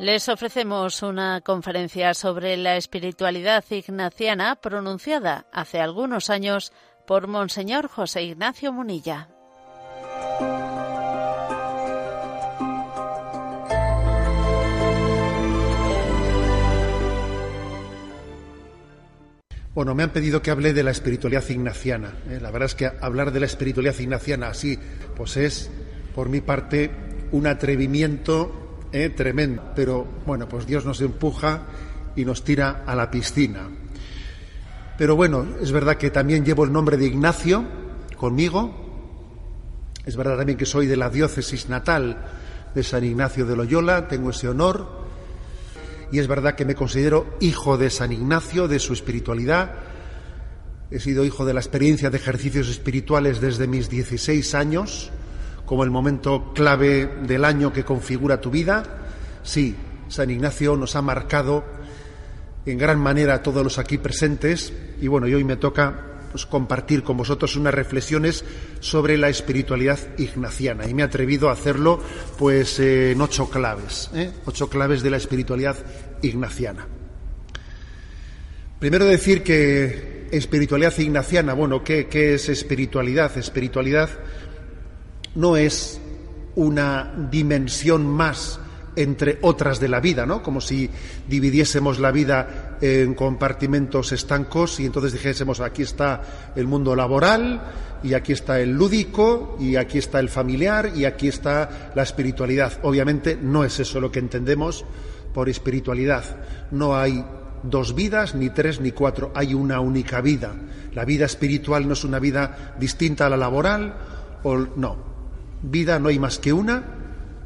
Les ofrecemos una conferencia sobre la espiritualidad ignaciana pronunciada hace algunos años por Monseñor José Ignacio Munilla. Bueno, me han pedido que hable de la espiritualidad ignaciana. ¿eh? La verdad es que hablar de la espiritualidad ignaciana así, pues es, por mi parte, un atrevimiento ¿eh? tremendo. Pero bueno, pues Dios nos empuja y nos tira a la piscina. Pero bueno, es verdad que también llevo el nombre de Ignacio conmigo. Es verdad también que soy de la diócesis natal de San Ignacio de Loyola, tengo ese honor y es verdad que me considero hijo de San Ignacio, de su espiritualidad. He sido hijo de la experiencia de ejercicios espirituales desde mis 16 años, como el momento clave del año que configura tu vida. Sí, San Ignacio nos ha marcado en gran manera a todos los aquí presentes y bueno, y hoy me toca pues, compartir con vosotros unas reflexiones sobre la espiritualidad ignaciana y me he atrevido a hacerlo pues en ocho claves, ¿eh? ocho claves de la espiritualidad ignaciana. Primero decir que espiritualidad ignaciana, bueno, ¿qué, qué es espiritualidad? Espiritualidad no es una dimensión más entre otras de la vida, ¿no? Como si dividiésemos la vida en compartimentos estancos y entonces dijésemos aquí está el mundo laboral y aquí está el lúdico y aquí está el familiar y aquí está la espiritualidad. Obviamente no es eso lo que entendemos por espiritualidad. No hay dos vidas, ni tres, ni cuatro, hay una única vida. La vida espiritual no es una vida distinta a la laboral o no. Vida no hay más que una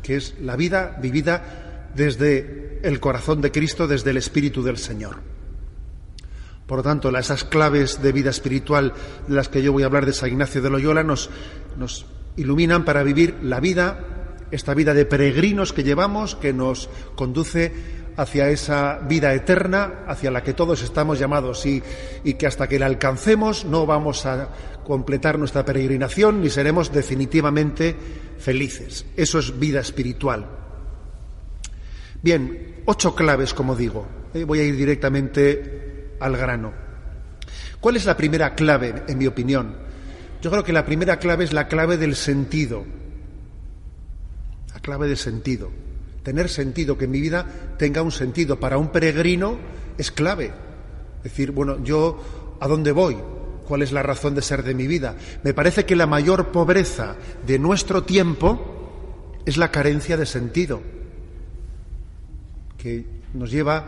que es la vida vivida desde el corazón de Cristo, desde el Espíritu del Señor. Por lo tanto, esas claves de vida espiritual de las que yo voy a hablar de San Ignacio de Loyola nos, nos iluminan para vivir la vida, esta vida de peregrinos que llevamos, que nos conduce hacia esa vida eterna, hacia la que todos estamos llamados y, y, que hasta que la alcancemos no vamos a completar nuestra peregrinación ni seremos definitivamente felices. Eso es vida espiritual. Bien, ocho claves, como digo. Eh, voy a ir directamente al grano. ¿Cuál es la primera clave, en mi opinión? Yo creo que la primera clave es la clave del sentido. La clave del sentido. Tener sentido, que mi vida tenga un sentido. Para un peregrino es clave. Decir, bueno, yo, ¿a dónde voy? cuál es la razón de ser de mi vida. Me parece que la mayor pobreza de nuestro tiempo es la carencia de sentido, que nos lleva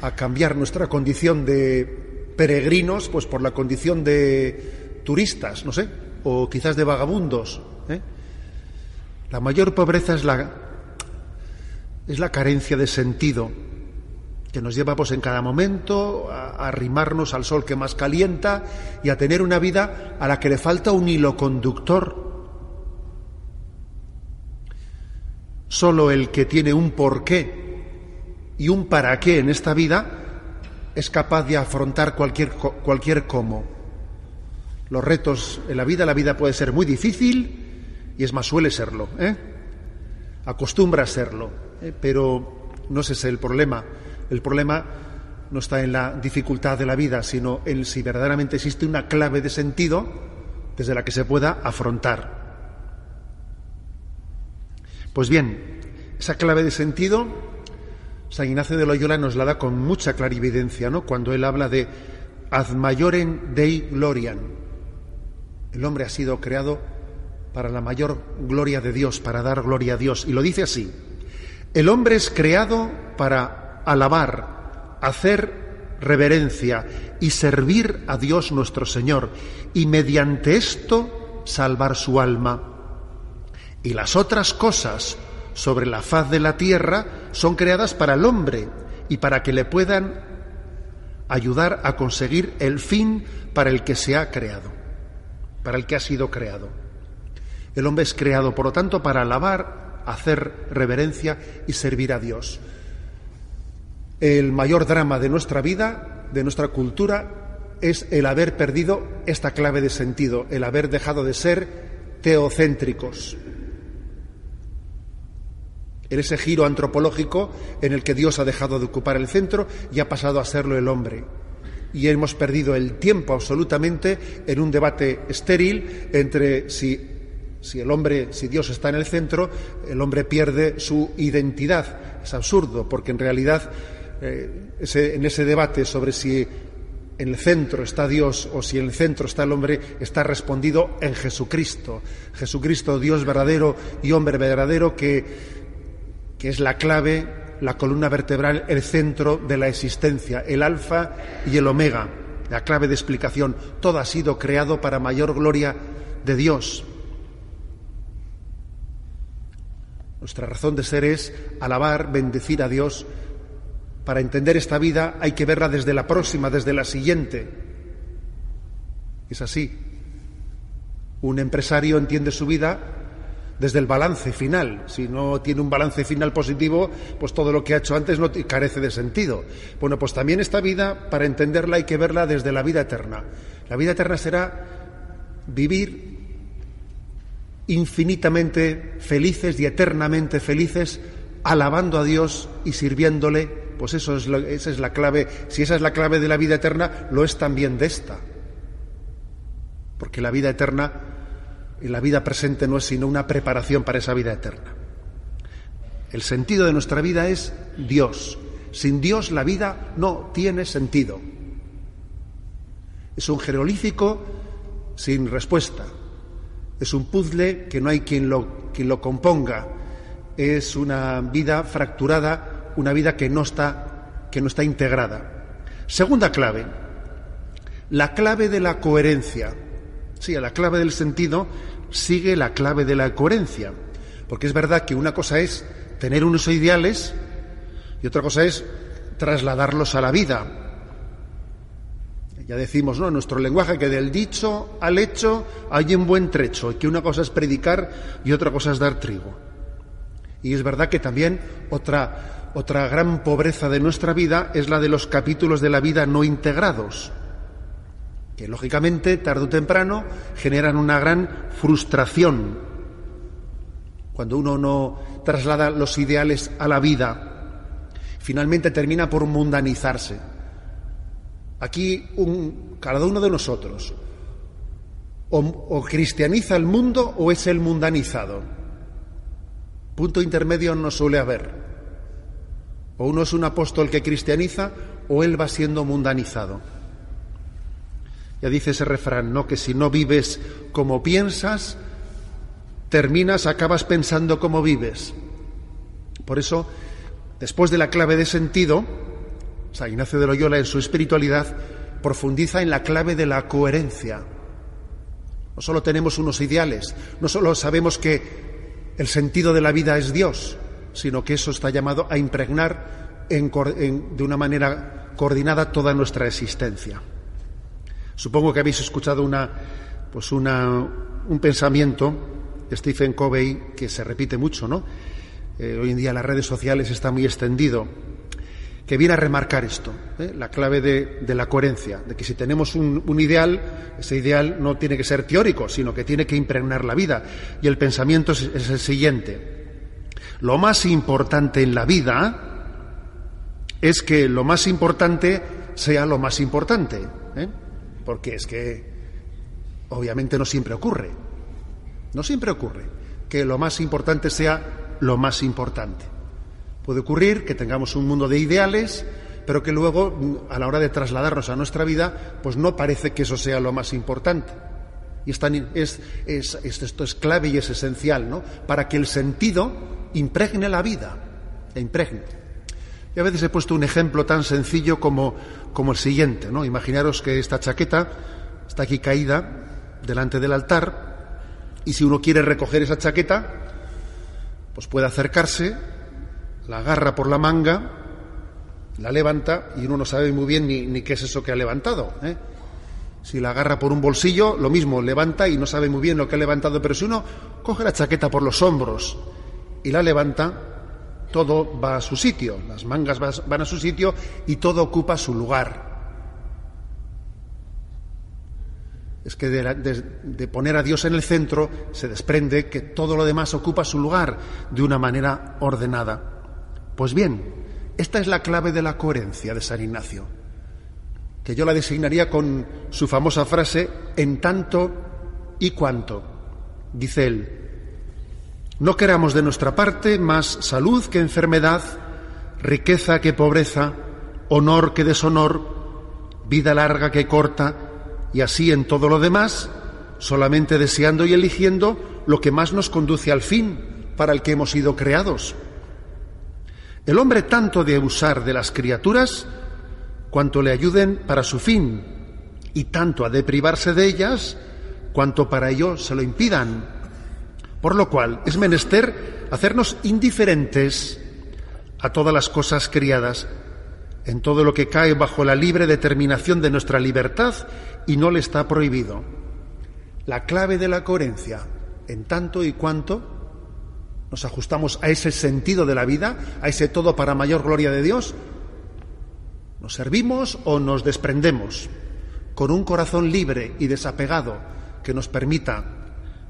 a cambiar nuestra condición de peregrinos, pues por la condición de turistas, no sé, o quizás de vagabundos. ¿eh? La mayor pobreza es la, es la carencia de sentido que nos lleva pues en cada momento a, arrimarnos al sol que más calienta y a tener una vida a la que le falta un hilo conductor. Solo el que tiene un porqué y un para qué en esta vida es capaz de afrontar cualquier, cualquier cómo. Los retos en la vida, la vida puede ser muy difícil y es más, suele serlo, ¿eh? Acostumbra a serlo, ¿eh? pero no ese es el problema. El problema no está en la dificultad de la vida, sino en si verdaderamente existe una clave de sentido desde la que se pueda afrontar. Pues bien, esa clave de sentido, San Ignacio de Loyola nos la da con mucha clarividencia, ¿no? Cuando él habla de ad majorem dei gloriam. El hombre ha sido creado para la mayor gloria de Dios, para dar gloria a Dios. Y lo dice así. El hombre es creado para alabar, hacer reverencia y servir a Dios nuestro Señor y mediante esto salvar su alma. Y las otras cosas sobre la faz de la tierra son creadas para el hombre y para que le puedan ayudar a conseguir el fin para el que se ha creado, para el que ha sido creado. El hombre es creado, por lo tanto, para alabar, hacer reverencia y servir a Dios el mayor drama de nuestra vida, de nuestra cultura, es el haber perdido esta clave de sentido, el haber dejado de ser teocéntricos. en ese giro antropológico en el que Dios ha dejado de ocupar el centro y ha pasado a serlo el hombre. Y hemos perdido el tiempo absolutamente en un debate estéril entre si, si el hombre, si Dios está en el centro, el hombre pierde su identidad. Es absurdo, porque en realidad eh, en ese debate sobre si en el centro está Dios o si en el centro está el hombre, está respondido en Jesucristo. Jesucristo, Dios verdadero y hombre verdadero, que que es la clave, la columna vertebral, el centro de la existencia, el alfa y el omega, la clave de explicación. Todo ha sido creado para mayor gloria de Dios. Nuestra razón de ser es alabar, bendecir a Dios. Para entender esta vida hay que verla desde la próxima, desde la siguiente. Es así. Un empresario entiende su vida desde el balance final. Si no tiene un balance final positivo, pues todo lo que ha hecho antes no carece de sentido. Bueno, pues también esta vida, para entenderla, hay que verla desde la vida eterna. La vida eterna será vivir infinitamente felices y eternamente felices, alabando a Dios y sirviéndole. Pues eso es esa es la clave. Si esa es la clave de la vida eterna, lo es también de esta. Porque la vida eterna y la vida presente no es sino una preparación para esa vida eterna. El sentido de nuestra vida es Dios. Sin Dios la vida no tiene sentido. Es un jeroglífico sin respuesta. Es un puzzle que no hay quien lo, quien lo componga. Es una vida fracturada, una vida que no está, que no está integrada. Segunda clave, la clave de la coherencia. Sí, la clave del sentido sigue la clave de la coherencia. Porque es verdad que una cosa es tener unos ideales y otra cosa es trasladarlos a la vida. Ya decimos, ¿no? En nuestro lenguaje que del dicho al hecho hay un buen trecho, y que una cosa es predicar y otra cosa es dar trigo. Y es verdad que también otra, otra gran pobreza de nuestra vida es la de los capítulos de la vida no integrados que lógicamente, tarde o temprano, generan una gran frustración. Cuando uno no traslada los ideales a la vida, finalmente termina por mundanizarse. Aquí un, cada uno de nosotros o, cristianiza el mundo o es el mundanizado. Punto intermedio no suele haber. O uno es un apóstol que cristianiza o él va siendo mundanizado. Ya dice ese refrán, ¿no? Que si no vives como piensas, terminas, acabas pensando como vives. Por eso, después de la clave de sentido, San Ignacio de Loyola en su espiritualidad profundiza en la clave de la coherencia. No solo tenemos unos ideales, no solo sabemos que el sentido de la vida es Dios, sino que eso está llamado a impregnar de una manera coordinada toda nuestra existencia. Supongo que habéis escuchado una, pues una, un pensamiento de Stephen Covey que se repite mucho, ¿no? Eh, hoy en día las redes sociales está muy extendido, que viene a remarcar esto, ¿eh? la clave de, la coherencia, de que si tenemos un, ideal, ese ideal no tiene que ser teórico, sino que tiene que impregnar la vida. Y el pensamiento es, es el siguiente. Lo más importante en la vida es que lo más importante sea lo más importante. ¿eh? porque es que obviamente no siempre ocurre. No siempre ocurre que lo más importante sea lo más importante. Puede ocurrir que tengamos un mundo de ideales, pero que luego, a la hora de trasladarnos a nuestra vida, pues no parece que eso sea lo más importante. Y es, esto es clave y es esencial, ¿no? Para que el sentido impregne la vida, la impregne. Y a veces he puesto un ejemplo tan sencillo como, como el siguiente, ¿no? Imaginaros que esta chaqueta está aquí caída delante del altar y si uno quiere recoger esa chaqueta, pues puede acercarse, la agarra por la manga, la levanta y uno no sabe muy bien ni, qué es eso que ha levantado. ¿eh? Si la agarra por un bolsillo, lo mismo, levanta y no sabe muy bien lo que ha levantado, pero si uno coge la chaqueta por los hombros y la levanta, todo va a su sitio, las mangas van a su sitio y todo ocupa su lugar. Es que de, poner a Dios en el centro se desprende que todo lo demás ocupa su lugar de una manera ordenada. Pues bien, esta es la clave de la coherencia de San Ignacio, que yo la designaría con su famosa frase, en tanto y cuanto. Dice él, no queramos de nuestra parte más salud que enfermedad, riqueza que pobreza, honor que deshonor, vida larga que corta, y así en todo lo demás, solamente deseando y eligiendo lo que más nos conduce al fin para el que hemos sido creados. El hombre tanto de usar de las criaturas cuanto le ayuden para su fin, y tanto ha de privarse de ellas cuanto para ello se lo impidan. Por lo cual es menester hacernos indiferentes a todas las cosas criadas en todo lo que cae bajo la libre determinación de nuestra libertad y no le está prohibido. La clave de la coherencia, en tanto y cuanto nos ajustamos a ese sentido de la vida, a ese todo para mayor gloria de Dios, nos servimos o nos desprendemos con un corazón libre y desapegado que nos permita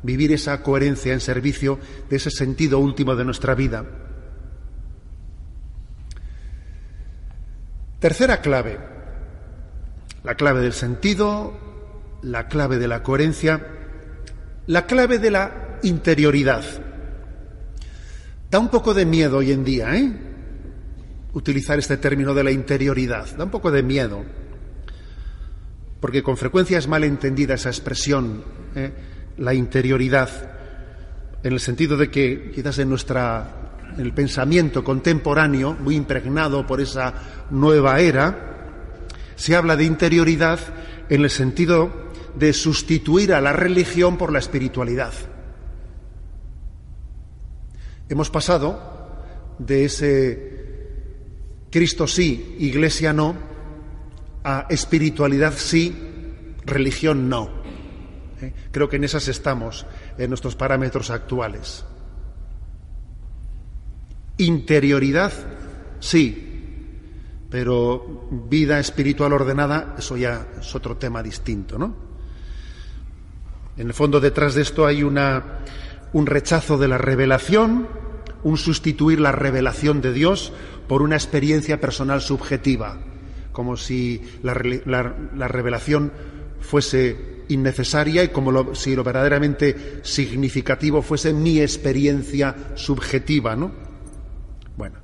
vivir esa coherencia en servicio de ese sentido último de nuestra vida. Tercera clave, la clave del sentido, la clave de la coherencia, la clave de la interioridad. Da un poco de miedo hoy en día, ¿eh? Utilizar este término de la interioridad, da un poco de miedo, porque con frecuencia es mal entendida esa expresión, ¿eh? la interioridad, en el sentido de que quizás en nuestra el pensamiento contemporáneo, muy impregnado por esa nueva era, se habla de interioridad en el sentido de sustituir a la religión por la espiritualidad. Hemos pasado de ese Cristo sí, iglesia no, a espiritualidad sí, religión no. ¿Eh? Creo que en esas estamos, en nuestros parámetros actuales. Interioridad, sí, pero vida espiritual ordenada, eso ya es otro tema distinto, ¿no? En el fondo, detrás de esto hay una, un rechazo de la revelación, un sustituir la revelación de Dios por una experiencia personal subjetiva, como si la, revelación fuese innecesaria y como si lo verdaderamente significativo fuese mi experiencia subjetiva, ¿no? Bueno,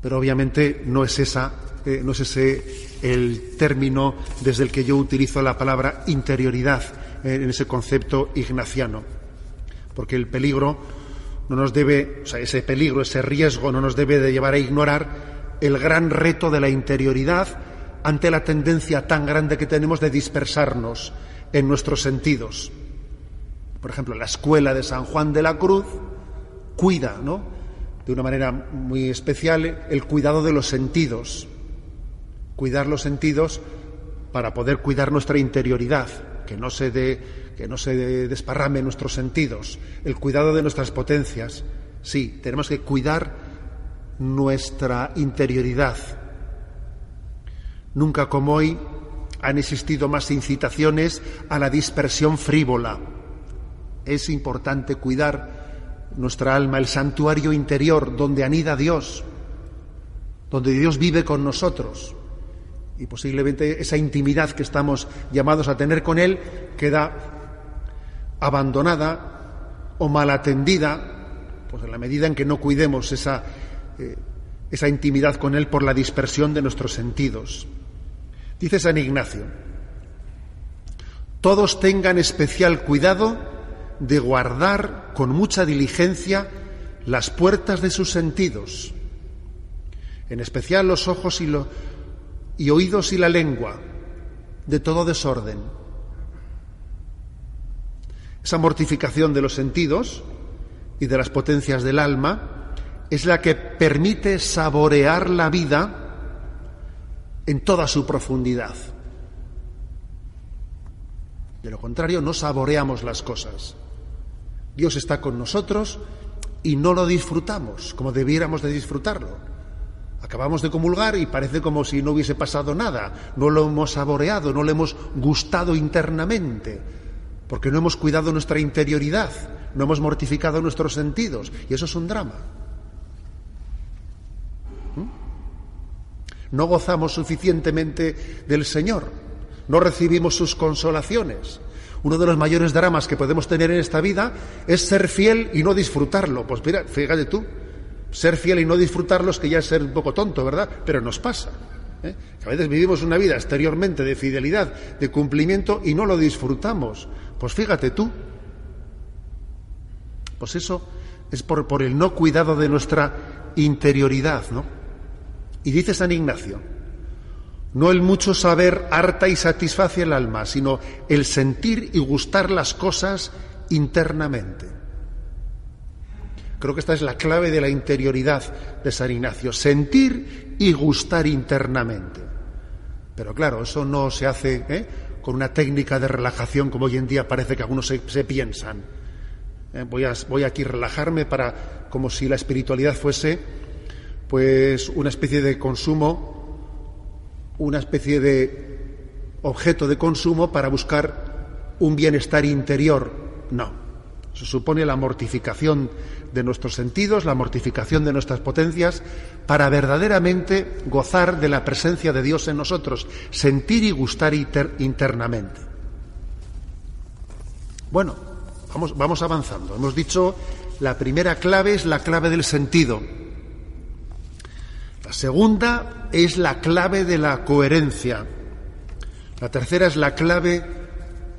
pero obviamente no es esa, eh, no es ese el término desde el que yo utilizo la palabra interioridad eh, en ese concepto ignaciano, porque el peligro no nos debe, o sea, ese peligro, ese riesgo no nos debe de llevar a ignorar el gran reto de la interioridad ante la tendencia tan grande que tenemos de dispersarnos en nuestros sentidos. Por ejemplo, la escuela de San Juan de la Cruz cuida, ¿no? de una manera muy especial el cuidado de los sentidos. Cuidar los sentidos para poder cuidar nuestra interioridad, que no se, que no se desparrame nuestros sentidos. El cuidado de nuestras potencias. Sí, tenemos que cuidar nuestra interioridad. Nunca como hoy han existido más incitaciones a la dispersión frívola. Es importante cuidar nuestra alma, el santuario interior donde anida Dios, donde Dios vive con nosotros. Y posiblemente esa intimidad que estamos llamados a tener con Él queda abandonada o mal atendida, pues en la medida en que no cuidemos esa, eh, esa intimidad con Él por la dispersión de nuestros sentidos. Dice San Ignacio, todos tengan especial cuidado de guardar con mucha diligencia las puertas de sus sentidos, en especial los ojos y, y oídos y la lengua, de todo desorden. Esa mortificación de los sentidos y de las potencias del alma es la que permite saborear la vida en toda su profundidad. De lo contrario, no saboreamos las cosas. Dios está con nosotros y no lo disfrutamos como debiéramos de disfrutarlo. Acabamos de comulgar y parece como si no hubiese pasado nada, no lo hemos saboreado, no lo hemos gustado internamente, porque no hemos cuidado nuestra interioridad, no hemos mortificado nuestros sentidos, y eso es un drama. ¿Mm? No gozamos suficientemente del Señor, no recibimos sus consolaciones. Uno de los mayores dramas que podemos tener en esta vida es ser fiel y no disfrutarlo. Pues mira, fíjate tú, ser fiel y no disfrutarlos, que ya es ser un poco tonto, ¿verdad? Pero nos pasa. ¿Eh? a veces vivimos una vida exteriormente de fidelidad, de cumplimiento y no lo disfrutamos. Pues fíjate tú. Pues eso es por, por el no cuidado de nuestra interioridad, ¿no? Y dice San Ignacio, no el mucho saber harta y satisface el alma, sino el sentir y gustar las cosas internamente. Creo que esta es la clave de la interioridad de San Ignacio, sentir y gustar internamente. Pero claro, eso no se hace ¿eh? con una técnica de relajación como hoy en día parece que algunos se, piensan. ¿Eh? voy, voy aquí a relajarme para como si la espiritualidad fuese pues una especie de consumo, una especie de objeto de consumo para buscar un bienestar interior. No. Se supone la mortificación de nuestros sentidos, la mortificación de nuestras potencias, para verdaderamente gozar de la presencia de Dios en nosotros, sentir y gustar internamente. Bueno, vamos, vamos avanzando. Hemos dicho la primera clave es la clave del sentido. La segunda es la clave de la coherencia. La tercera es la clave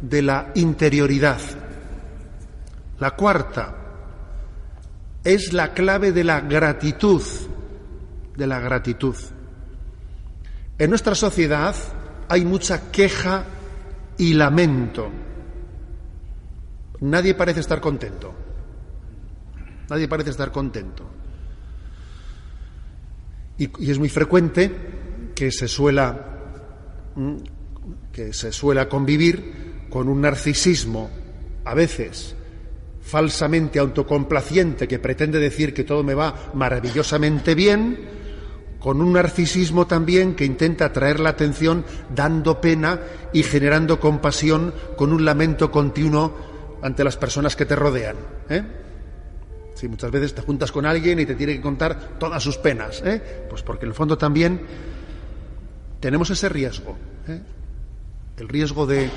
de la interioridad. La cuarta es la clave de la gratitud, de la gratitud. En nuestra sociedad hay mucha queja y lamento. Nadie parece estar contento. Nadie parece estar contento. Y, es muy frecuente que se suela mm, que se suela convivir con un narcisismo a veces falsamente autocomplaciente que pretende decir que todo me va maravillosamente bien, con un narcisismo también que intenta atraer la atención dando pena y generando compasión con un lamento continuo ante las personas que te rodean. ¿eh? Si muchas veces te juntas con alguien y te tiene que contar todas sus penas, ¿eh? pues porque en el fondo también tenemos ese riesgo, ¿eh? el riesgo de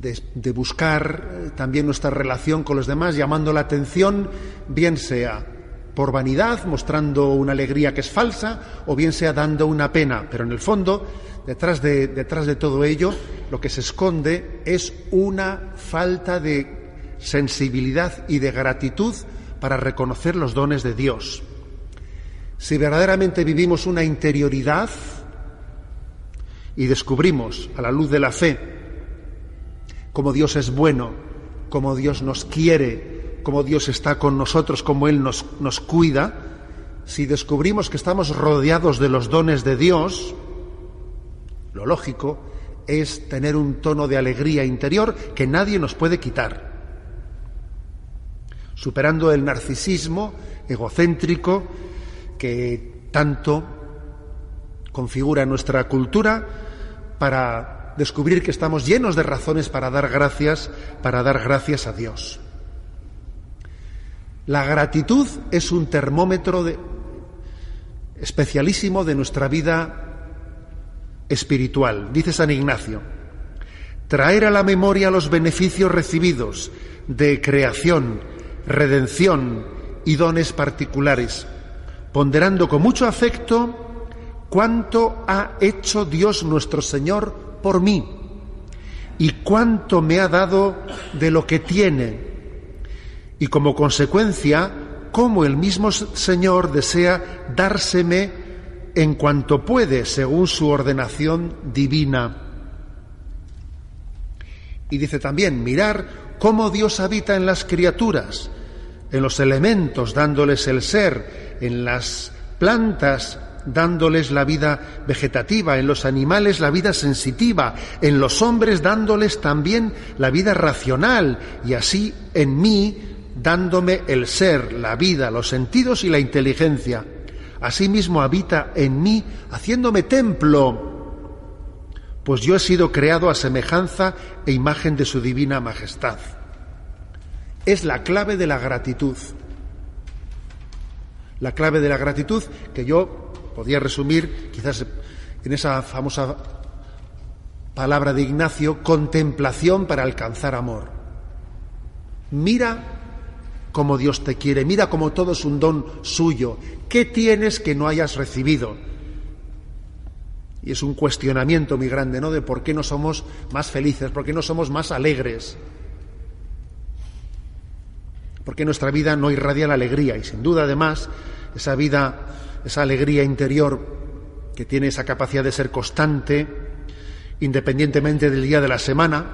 de, buscar eh, también nuestra relación con los demás, llamando la atención, bien sea por vanidad, mostrando una alegría que es falsa, o bien sea dando una pena. Pero en el fondo, detrás de, detrás de todo ello, lo que se esconde es una falta de sensibilidad y de gratitud para reconocer los dones de Dios. Si verdaderamente vivimos una interioridad y descubrimos a la luz de la fe como Dios es bueno, como Dios nos quiere, como Dios está con nosotros, como Él nos, nos cuida, si descubrimos que estamos rodeados de los dones de Dios, lo lógico es tener un tono de alegría interior que nadie nos puede quitar, superando el narcisismo egocéntrico que tanto configura nuestra cultura para descubrir que estamos llenos de razones para dar gracias, para dar gracias a Dios. La gratitud es un termómetro especialísimo de nuestra vida espiritual. Dice San Ignacio, traer a la memoria los beneficios recibidos de creación, redención y dones particulares, ponderando con mucho afecto cuánto ha hecho Dios nuestro Señor por mí y cuánto me ha dado de lo que tiene. Y como consecuencia, cómo el mismo Señor desea dárseme en cuanto puede, según su ordenación divina. Y dice también, mirar cómo Dios habita en las criaturas, en los elementos, dándoles el ser, en las plantas, dándoles la vida vegetativa, en los animales la vida sensitiva, en los hombres dándoles también la vida racional y así en mí dándome el ser, la vida, los sentidos y la inteligencia. Asimismo habita en mí, haciéndome templo, pues yo he sido creado a semejanza e imagen de su divina majestad. Es la clave de la gratitud. La clave de la gratitud que yo podía resumir quizás en esa famosa palabra de Ignacio, contemplación para alcanzar amor. Mira cómo Dios te quiere, mira cómo todo es un don suyo. ¿Qué tienes que no hayas recibido? Y es un cuestionamiento muy grande, ¿no? De por qué no somos más felices, por qué no somos más alegres. Porque nuestra vida no irradia la alegría y sin duda además esa vida, esa alegría interior que tiene esa capacidad de ser constante, independientemente del día de la semana,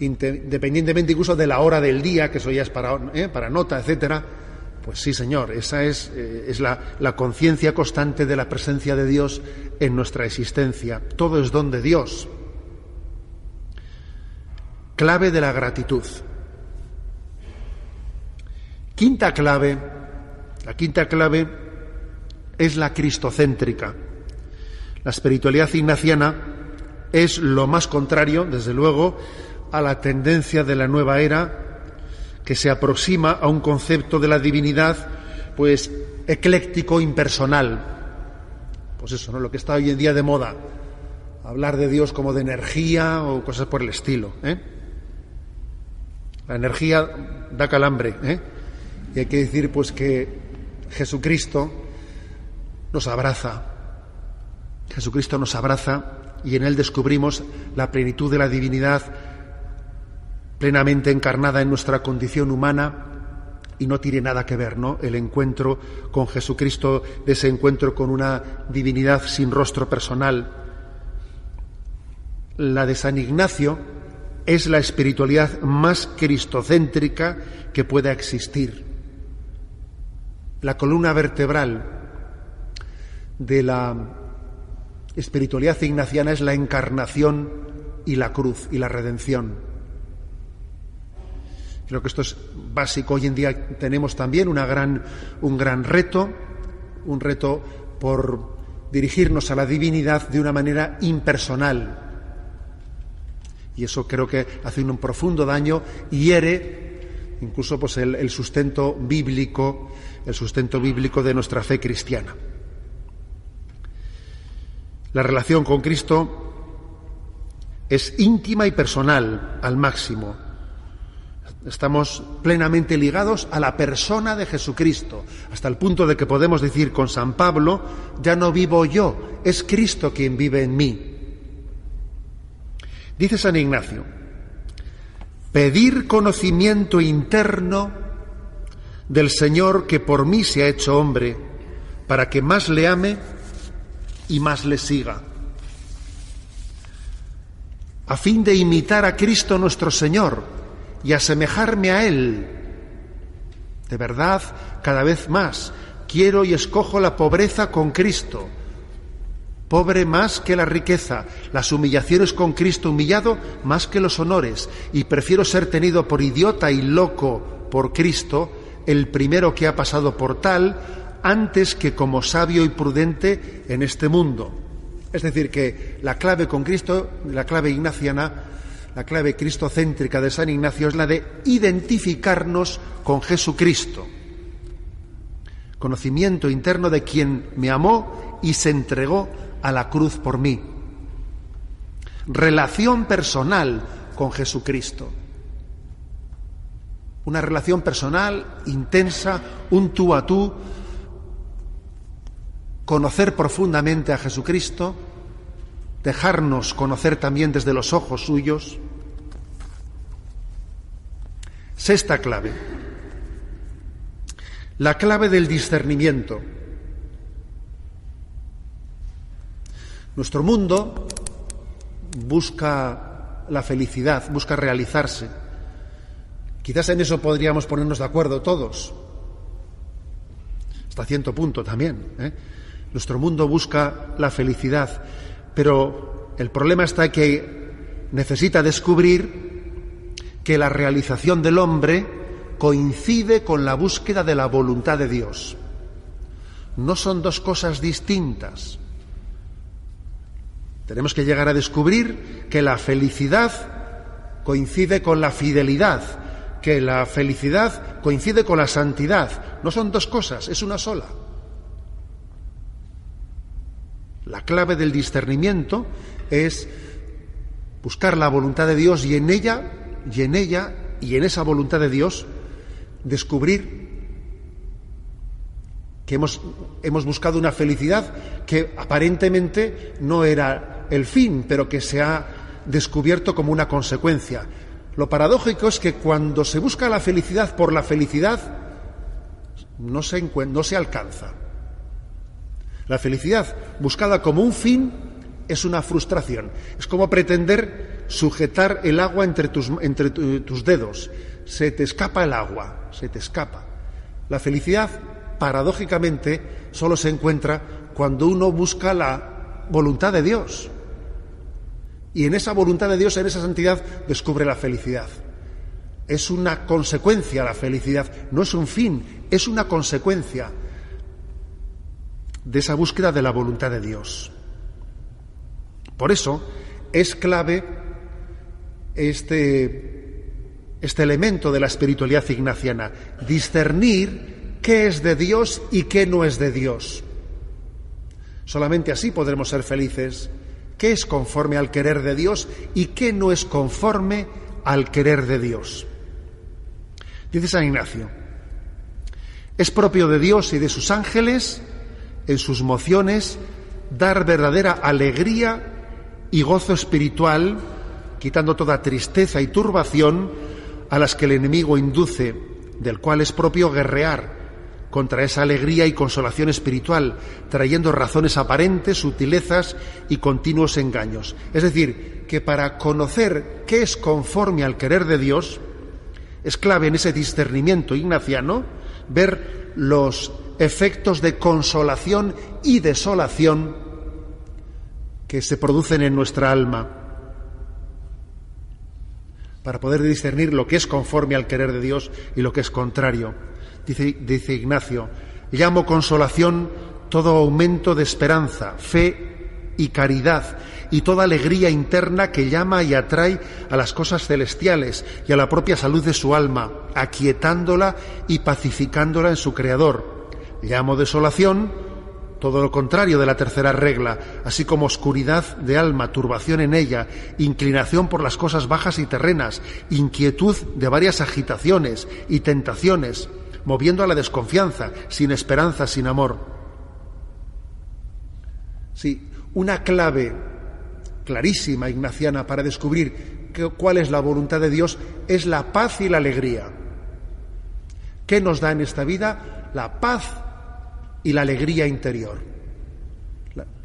independientemente incluso de la hora del día, que eso ya es para, ¿eh? para nota, etcétera, pues sí, Señor, esa es, eh, es la, la conciencia constante de la presencia de Dios en nuestra existencia. Todo es don de Dios. Clave de la gratitud. Quinta clave, la quinta clave es la cristocéntrica. La espiritualidad ignaciana es lo más contrario, desde luego, a la tendencia de la nueva era que se aproxima a un concepto de la divinidad pues ecléctico impersonal. Pues eso, ¿no? Lo que está hoy en día de moda, hablar de Dios como de energía o cosas por el estilo, ¿eh? La energía da calambre, ¿eh? Y hay que decir pues que Jesucristo nos abraza. Jesucristo nos abraza y en él descubrimos la plenitud de la divinidad plenamente encarnada en nuestra condición humana y no tiene nada que ver, ¿no? El encuentro con Jesucristo, ese encuentro con una divinidad sin rostro personal. La de San Ignacio es la espiritualidad más cristocéntrica que pueda existir. La columna vertebral de la espiritualidad ignaciana es la encarnación y la cruz y la redención. Creo que esto es básico. Hoy en día tenemos también una gran, un gran reto, un reto por dirigirnos a la divinidad de una manera impersonal. Y eso creo que hace un profundo daño, hiere incluso pues, el, el sustento bíblico, el sustento bíblico de nuestra fe cristiana. La relación con Cristo es íntima y personal al máximo. Estamos plenamente ligados a la persona de Jesucristo, hasta el punto de que podemos decir con San Pablo, ya no vivo yo, es Cristo quien vive en mí. Dice San Ignacio, pedir conocimiento interno del Señor que por mí se ha hecho hombre, para que más le ame y más le siga. A fin de imitar a Cristo nuestro Señor y asemejarme a Él. De verdad, cada vez más quiero y escojo la pobreza con Cristo. Pobre más que la riqueza, las humillaciones con Cristo humillado más que los honores, y prefiero ser tenido por idiota y loco por Cristo, el primero que ha pasado por tal, antes que como sabio y prudente en este mundo. Es decir, que la clave con Cristo, la clave ignaciana, la clave cristocéntrica de San Ignacio es la de identificarnos con Jesucristo. Conocimiento interno de quien me amó y se entregó a la cruz por mí. Relación personal con Jesucristo. Una relación personal intensa, un tú a tú, conocer profundamente a Jesucristo, dejarnos conocer también desde los ojos suyos. Sexta clave, la clave del discernimiento. Nuestro mundo busca la felicidad, busca realizarse. Quizás en eso podríamos ponernos de acuerdo todos, hasta cierto punto también. ¿eh? Nuestro mundo busca la felicidad, pero el problema está que necesita descubrir que la realización del hombre coincide con la búsqueda de la voluntad de Dios. No son dos cosas distintas. Tenemos que llegar a descubrir que la felicidad coincide con la fidelidad, que la felicidad coincide con la santidad. No son dos cosas, es una sola. La clave del discernimiento es buscar la voluntad de Dios y en ella, y en ella, y en esa voluntad de Dios, descubrir que hemos, hemos buscado una felicidad que aparentemente no era el fin, pero que se ha descubierto como una consecuencia. Lo paradójico es que cuando se busca la felicidad por la felicidad, no se, no se alcanza. La felicidad buscada como un fin es una frustración. Es como pretender sujetar el agua entre tus, entre tus dedos. Se te escapa el agua, se te escapa. La felicidad, paradójicamente, solo se encuentra cuando uno busca la voluntad de Dios. Y en esa voluntad de Dios, en esa santidad, descubre la felicidad. Es una consecuencia la felicidad, no es un fin, es una consecuencia de esa búsqueda de la voluntad de Dios. Por eso es clave este, este elemento de la espiritualidad ignaciana, discernir qué es de Dios y qué no es de Dios. Solamente así podremos ser felices. ¿Qué es conforme al querer de Dios y qué no es conforme al querer de Dios? Dice San Ignacio, es propio de Dios y de sus ángeles en sus mociones dar verdadera alegría y gozo espiritual, quitando toda tristeza y turbación a las que el enemigo induce, del cual es propio guerrear contra esa alegría y consolación espiritual, trayendo razones aparentes, sutilezas y continuos engaños. Es decir, que para conocer qué es conforme al querer de Dios, es clave en ese discernimiento ignaciano ver los efectos de consolación y desolación que se producen en nuestra alma para poder discernir lo que es conforme al querer de Dios y lo que es contrario. Dice, dice Ignacio, llamo consolación todo aumento de esperanza, fe y caridad y toda alegría interna que llama y atrae a las cosas celestiales y a la propia salud de su alma, aquietándola y pacificándola en su Creador Llamo desolación todo lo contrario de la tercera regla, así como oscuridad de alma, turbación en ella, inclinación por las cosas bajas y terrenas, inquietud de varias agitaciones y tentaciones, moviendo a la desconfianza, sin esperanza, sin amor. Sí, una clave clarísima, ignaciana, para descubrir cuál es la voluntad de Dios es la paz y la alegría. ¿Qué nos da en esta vida? La paz y la alegría interior.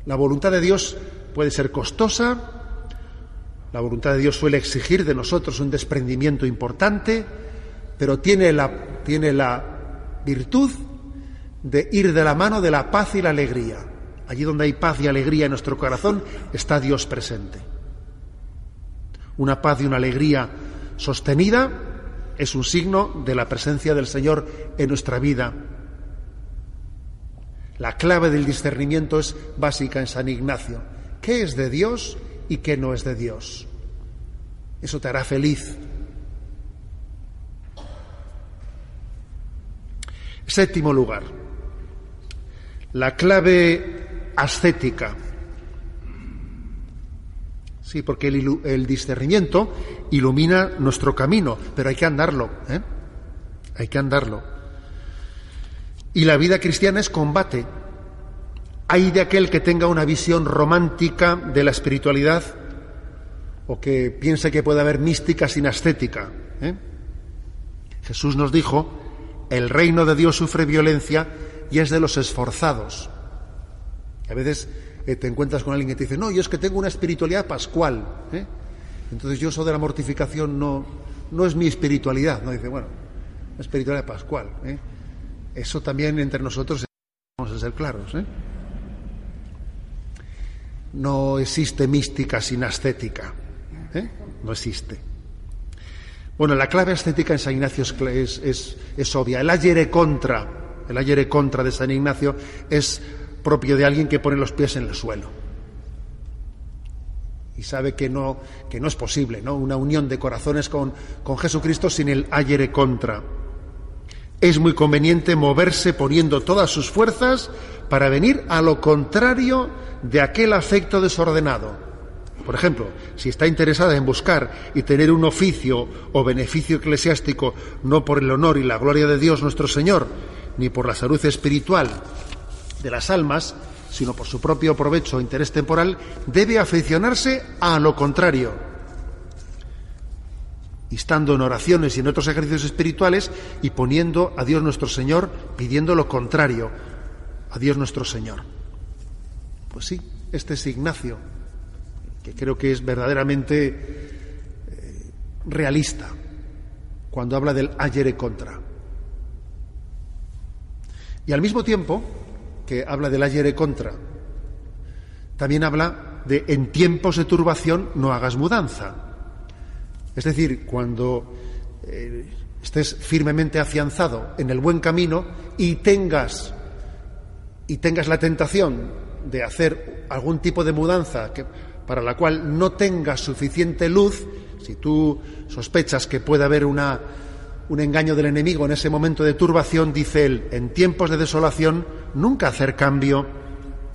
La, voluntad de Dios puede ser costosa, la voluntad de Dios suele exigir de nosotros un desprendimiento importante, pero tiene la, tiene la virtud de ir de la mano de la paz y la alegría. Allí donde hay paz y alegría en nuestro corazón está Dios presente. Una paz y una alegría sostenida es un signo de la presencia del Señor en nuestra vida. La clave del discernimiento es básica en San Ignacio. ¿Qué es de Dios y qué no es de Dios? Eso te hará feliz. Séptimo lugar, la clave ascética. Sí, porque el, discernimiento ilumina nuestro camino, pero hay que andarlo, ¿eh? Hay que andarlo. Y la vida cristiana es combate. Hay de aquel que tenga una visión romántica de la espiritualidad o que piense que puede haber mística sin ascética. ¿eh? Jesús nos dijo, el reino de Dios sufre violencia y es de los esforzados. A veces eh, te encuentras con alguien que te dice, no, yo es que tengo una espiritualidad pascual. ¿eh? Entonces yo eso de la mortificación no, no es mi espiritualidad. No dice, bueno, espiritualidad pascual. ¿eh? Eso también entre nosotros vamos a ser claros. ¿eh? No existe mística sin ascética. ¿eh? No existe. Bueno, la clave ascética en San Ignacio es, es, es obvia. El ayere contra, el ayere contra de San Ignacio es propio de alguien que pone los pies en el suelo. Y sabe que no, que no es posible, ¿no? Una unión de corazones con, con Jesucristo sin el ayere contra. Es muy conveniente moverse poniendo todas sus fuerzas para venir a lo contrario de aquel afecto desordenado. Por ejemplo, si está interesada en buscar y tener un oficio o beneficio eclesiástico no por el honor y la gloria de Dios nuestro Señor, ni por la salud espiritual de las almas, sino por su propio provecho o interés temporal, debe aficionarse a lo contrario. Y estando en oraciones y en otros ejercicios espirituales y poniendo a Dios nuestro Señor, pidiendo lo contrario a Dios nuestro Señor. Pues sí, este es Ignacio, que creo que es verdaderamente eh, realista cuando habla del ayer contra. Y al mismo tiempo que habla del ayer contra, también habla de en tiempos de turbación no hagas mudanza. Es decir, cuando eh, estés firmemente afianzado en el buen camino y tengas y tengas la tentación de hacer algún tipo de mudanza que, para la cual no tengas suficiente luz, si tú sospechas que puede haber una, un engaño del enemigo en ese momento de turbación, dice él, en tiempos de desolación, nunca hacer cambio,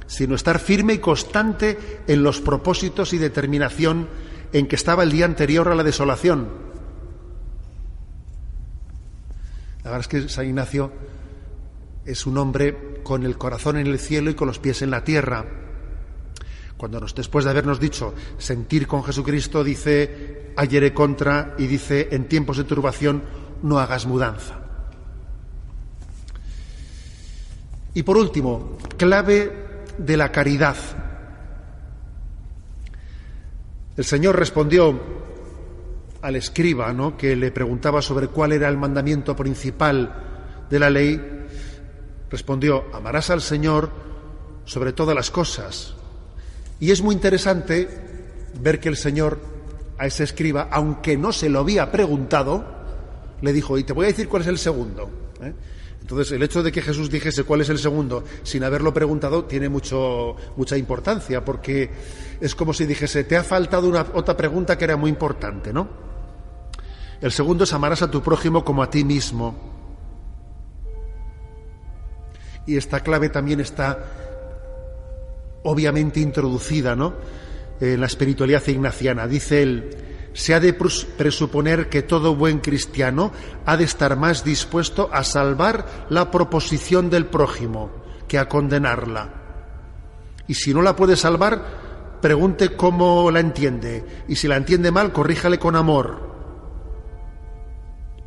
sino estar firme y constante en los propósitos y determinación en que estaba el día anterior a la desolación. La verdad es que San Ignacio es un hombre con el corazón en el cielo y con los pies en la tierra. Cuando nos, después de habernos dicho sentir con Jesucristo, dice ayer contra y dice en tiempos de turbación no hagas mudanza. Y por último, clave de la caridad. El Señor respondió al escriba, ¿no? que le preguntaba sobre cuál era el mandamiento principal de la ley, respondió, amarás al Señor sobre todas las cosas. Y es muy interesante ver que el Señor a ese escriba, aunque no se lo había preguntado, le dijo, y te voy a decir cuál es el segundo. ¿eh? Entonces, el hecho de que Jesús dijese cuál es el segundo sin haberlo preguntado tiene mucho, mucha importancia, porque es como si dijese, te ha faltado una, otra pregunta que era muy importante, ¿no? El segundo es amarás a tu prójimo como a ti mismo. Y esta clave también está obviamente introducida, ¿no? En la espiritualidad ignaciana. Dice él, se ha de presuponer que todo buen cristiano ha de estar más dispuesto a salvar la proposición del prójimo que a condenarla. Y si no la puede salvar, pregunte cómo la entiende. Y si la entiende mal, corríjale con amor.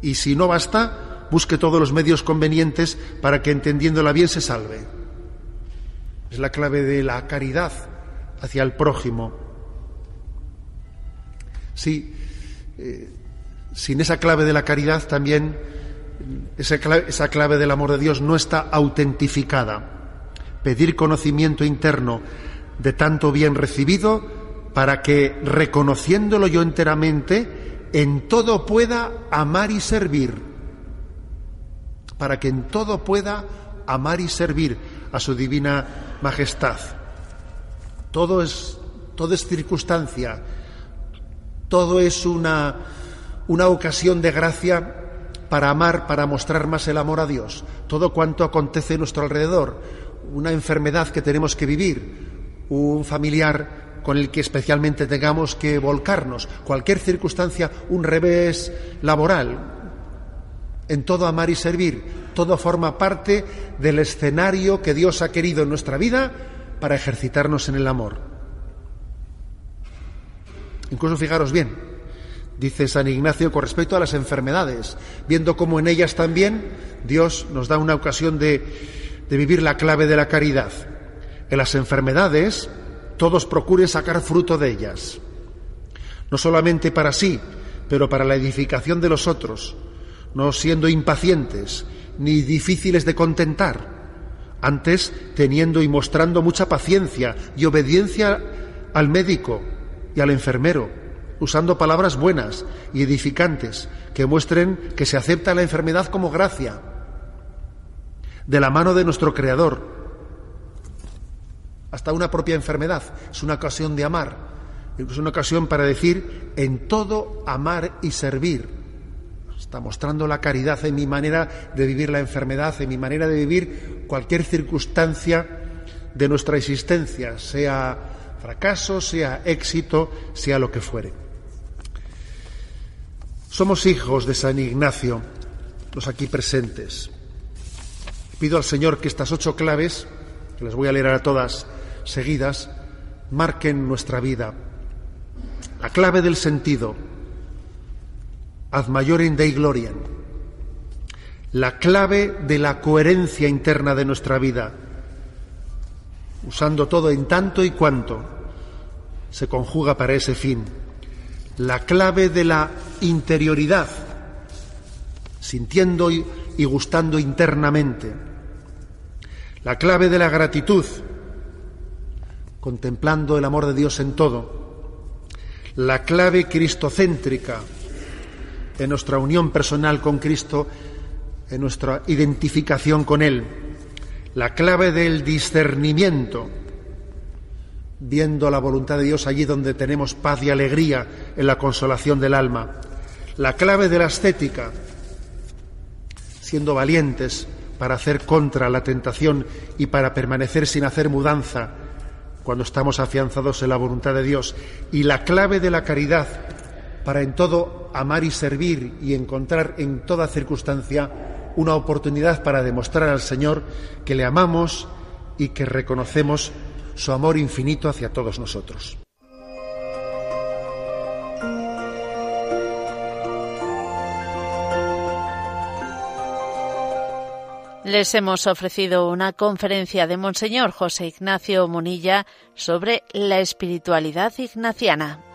Y si no basta, busque todos los medios convenientes para que entendiéndola bien se salve. Es la clave de la caridad hacia el prójimo. Sí, eh, sin esa clave de la caridad también, esa clave, esa clave del amor de Dios no está autentificada. Pedir conocimiento interno de tanto bien recibido para que, reconociéndolo yo enteramente, en todo pueda amar y servir. Para que en todo pueda amar y servir a su divina majestad. Todo es, todo es circunstancia, todo es una, una ocasión de gracia para amar, para mostrar más el amor a Dios. Todo cuanto acontece a nuestro alrededor, una enfermedad que tenemos que vivir, un familiar con el que especialmente tengamos que volcarnos, cualquier circunstancia, un revés laboral, en todo amar y servir, todo forma parte del escenario que Dios ha querido en nuestra vida para ejercitarnos en el amor. Incluso fijaros bien, dice San Ignacio con respecto a las enfermedades, viendo cómo en ellas también Dios nos da una ocasión de, de vivir la clave de la caridad. En las enfermedades todos procuren sacar fruto de ellas, no solamente para sí, pero para la edificación de los otros, no siendo impacientes ni difíciles de contentar, antes teniendo y mostrando mucha paciencia y obediencia al médico, y al enfermero, usando palabras buenas y edificantes que muestren que se acepta la enfermedad como gracia de la mano de nuestro Creador. Hasta una propia enfermedad es una ocasión de amar, es una ocasión para decir en todo amar y servir. Está mostrando la caridad en mi manera de vivir la enfermedad, en mi manera de vivir cualquier circunstancia de nuestra existencia, sea fracaso, sea éxito, sea lo que fuere. Somos hijos de San Ignacio, los aquí presentes. Pido al Señor que estas ocho claves, que las voy a leer a todas seguidas, marquen nuestra vida. La clave del sentido, ad majorem dei gloriam. La clave de la coherencia interna de nuestra vida, usando todo en tanto y cuanto se conjuga para ese fin. La clave de la interioridad, sintiendo y, gustando internamente. La clave de la gratitud, contemplando el amor de Dios en todo. La clave cristocéntrica en nuestra unión personal con Cristo, en nuestra identificación con Él la clave del discernimiento, viendo la voluntad de Dios allí donde tenemos paz y alegría en la consolación del alma, la clave de la estética, siendo valientes para hacer contra la tentación y para permanecer sin hacer mudanza cuando estamos afianzados en la voluntad de Dios, y la clave de la caridad para en todo amar y servir y encontrar en toda circunstancia una oportunidad para demostrar al Señor que le amamos y que reconocemos su amor infinito hacia todos nosotros. Les hemos ofrecido una conferencia de Monseñor José Ignacio Munilla sobre la espiritualidad ignaciana.